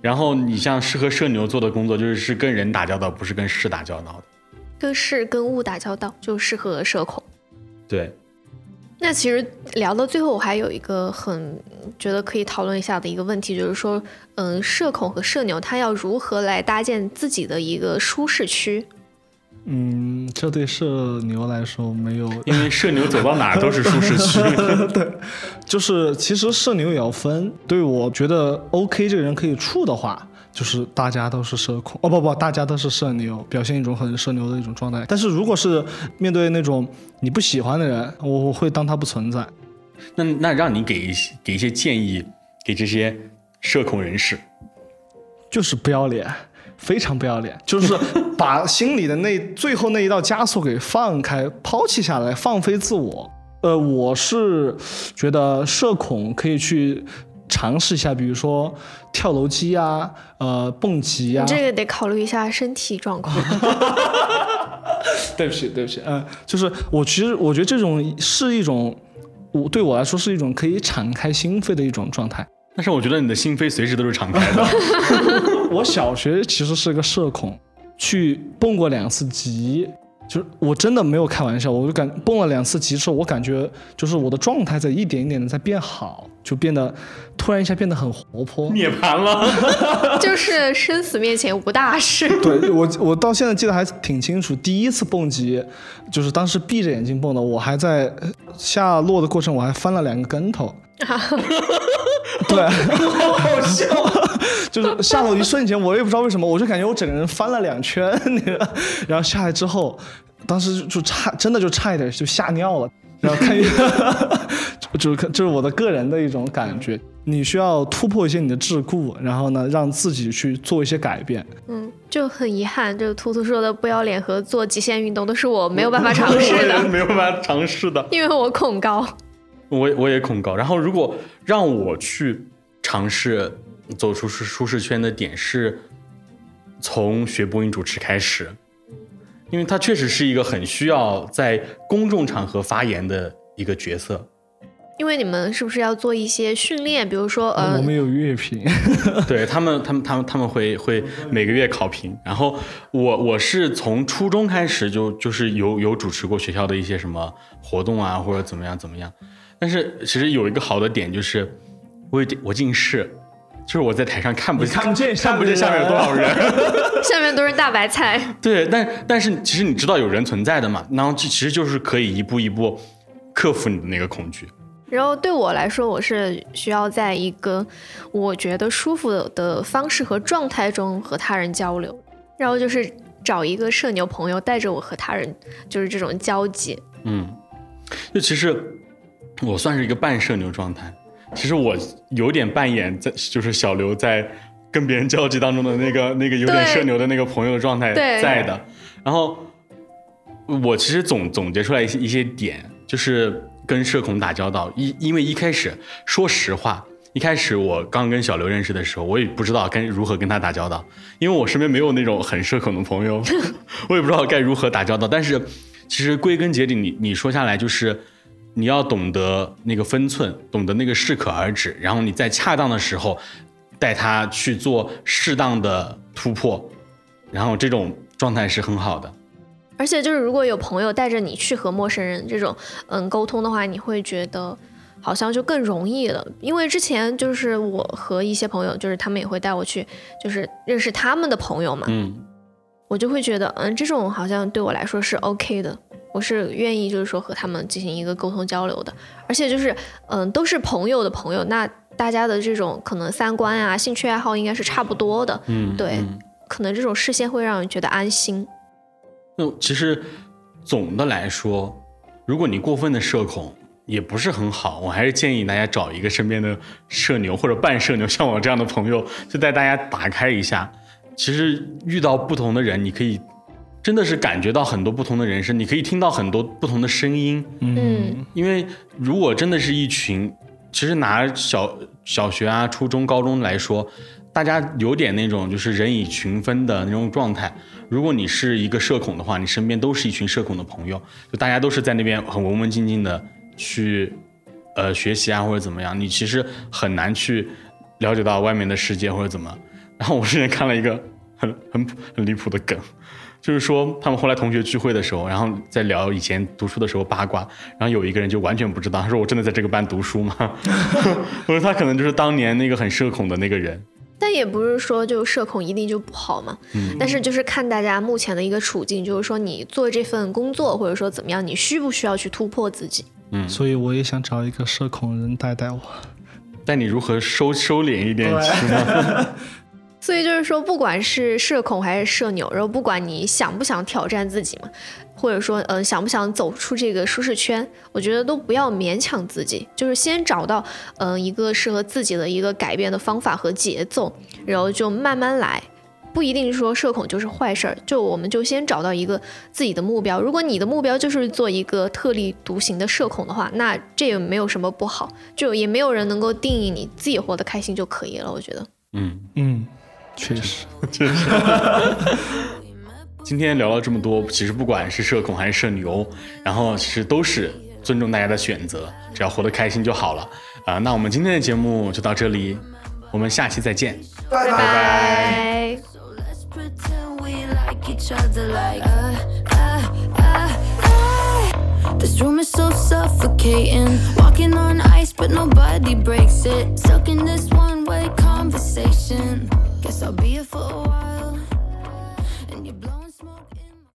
然后你像适合社牛做的工作，就是是跟人打交道，不是跟事打交道的。跟事跟物打交道就适合社恐。对，那其实聊到最后，我还有一个很觉得可以讨论一下的一个问题，就是说，嗯，社恐和社牛他要如何来搭建自己的一个舒适区？嗯，这对社牛来说没有，因为社牛走到哪都是舒适区。对就是其实社牛也要分。对我觉得 OK 这个人可以处的话，就是大家都是社恐，哦不不，大家都是社牛，表现一种很社牛的一种状态。但是如果是面对那种你不喜欢的人，我我会当他不存在。那那让你给一些给一些建议给这些社恐人士，就是不要脸，非常不要脸，就是把心里的那最后那一道枷锁给放开，抛弃下来，放飞自我。呃，我是觉得社恐可以去尝试一下，比如说跳楼机啊，呃，蹦极啊。这个得考虑一下身体状况。对不起，对不起，嗯、就是我其实我觉得这种是一种，我对我来说是一种可以敞开心扉的一种状态。但是我觉得你的心扉随时都是敞开的。我小学其实是个社恐，去蹦过两次极，就是我真的没有开玩笑，我就感蹦了两次极之后，我感觉就是我的状态在一点一点的在变好，就变得突然一下变得很活泼。涅槃了，就是生死面前无大事。对我，我到现在记得还挺清楚，第一次蹦极，就是当时闭着眼睛蹦的，我还在呃下落的过程，我还翻了两个跟头。对，好笑，就是下楼一瞬间，我也不知道为什么，我就感觉我整个人翻了两圈，那个，然后下来之后，当时就就差，真的就差一点就吓尿了。然后看一，就就是看，这是我的个人的一种感觉。你需要突破一些你的桎梏，然后呢，让自己去做一些改变。嗯，就很遗憾，这个图图说的不要脸和做极限运动都是我没有办法尝试的，没有办法尝试的。因为我恐高。我我也恐高。然后如果让我去尝试走出舒舒适圈的点是，从学播音主持开始，因为它确实是一个很需要在公众场合发言的一个角色。因为你们是不是要做一些训练？比如说，呃我，们有乐评，对他们，他们，他们，他们会会每个月考评。然后我我是从初中开始就就是有有主持过学校的一些什么活动啊，或者怎么样怎么样。但是其实有一个好的点就是，我有我近视，就是我在台上看不你看不见看不见下面有多少人。下面都是大白菜。对，但但是其实你知道有人存在的嘛，然后这其实就是可以一步一步克服你的那个恐惧。然后对我来说，我是需要在一个我觉得舒服的方式和状态中和他人交流，然后就是找一个社牛朋友带着我和他人就是这种交集。嗯，就其实我算是一个半社牛状态，其实我有点扮演在就是小刘在跟别人交际当中的那个 那个有点社牛的那个朋友的状态在的。然后我其实总总结出来一些一些点，就是跟社恐打交道。一因为一开始说实话。一开始我刚跟小刘认识的时候，我也不知道该如何跟他打交道，因为我身边没有那种很社恐的朋友，我也不知道该如何打交道。但是其实归根结底，你你说下来就是你要懂得那个分寸，懂得那个适可而止，然后你在恰当的时候带他去做适当的突破，然后这种状态是很好的。而且就是如果有朋友带着你去和陌生人这种嗯沟通的话，你会觉得好像就更容易了。因为之前就是我和一些朋友，就是他们也会带我去，就是认识他们的朋友嘛，嗯，我就会觉得嗯这种好像对我来说是 OK 的。我是愿意，就是说和他们进行一个沟通交流的，而且就是，嗯，都是朋友的朋友，那大家的这种可能三观啊、兴趣爱好应该是差不多的，嗯对，嗯可能这种视线会让人觉得安心。那其实总的来说，如果你过分的社恐也不是很好，我还是建议大家找一个身边的社牛或者半社牛，像我这样的朋友，就带大家打开一下。其实遇到不同的人，你可以真的是感觉到很多不同的人生，你可以听到很多不同的声音。嗯因为如果真的是一群，其实拿小小学啊、初中、高中来说，大家有点那种就是人以群分的那种状态。如果你是一个社恐的话，你身边都是一群社恐的朋友，就大家都是在那边很文文静静的去呃学习啊或者怎么样，你其实很难去了解到外面的世界或者怎么。然后我之前看了一个很很很离谱的梗，就是说他们后来同学聚会的时候，然后在聊以前读书的时候八卦，然后有一个人就完全不知道，他说我真的在这个班读书吗？我 说他可能就是当年那个很社恐的那个人。但也不是说就社恐一定就不好嘛。嗯。但是就是看大家目前的一个处境，就是说你做这份工作或者说怎么样，你需不需要去突破自己？嗯。所以我也想找一个社恐人带带我。但你如何收收敛一点是吗？所以就是说，不管是社恐还是社牛，然后不管你想不想挑战自己嘛，或者说，嗯，想不想走出这个舒适圈，我觉得都不要勉强自己，就是先找到，嗯，一个适合自己的一个改变的方法和节奏，然后就慢慢来，不一定说社恐就是坏事儿，就我们就先找到一个自己的目标。如果你的目标就是做一个特立独行的社恐的话，那这也没有什么不好，就也没有人能够定义你自己活得开心就可以了，我觉得。嗯嗯。确实，确实。今天聊了这么多，其实不管是社恐还是社牛，然后其实都是尊重大家的选择，只要活得开心就好了啊。那我们今天的节目就到这里，我们下期再见，拜拜。拜拜 each other like uh, uh, uh, This room is so suffocating. Walking on ice, but nobody breaks it. Stuck in this one way conversation. Guess I'll be here for a while.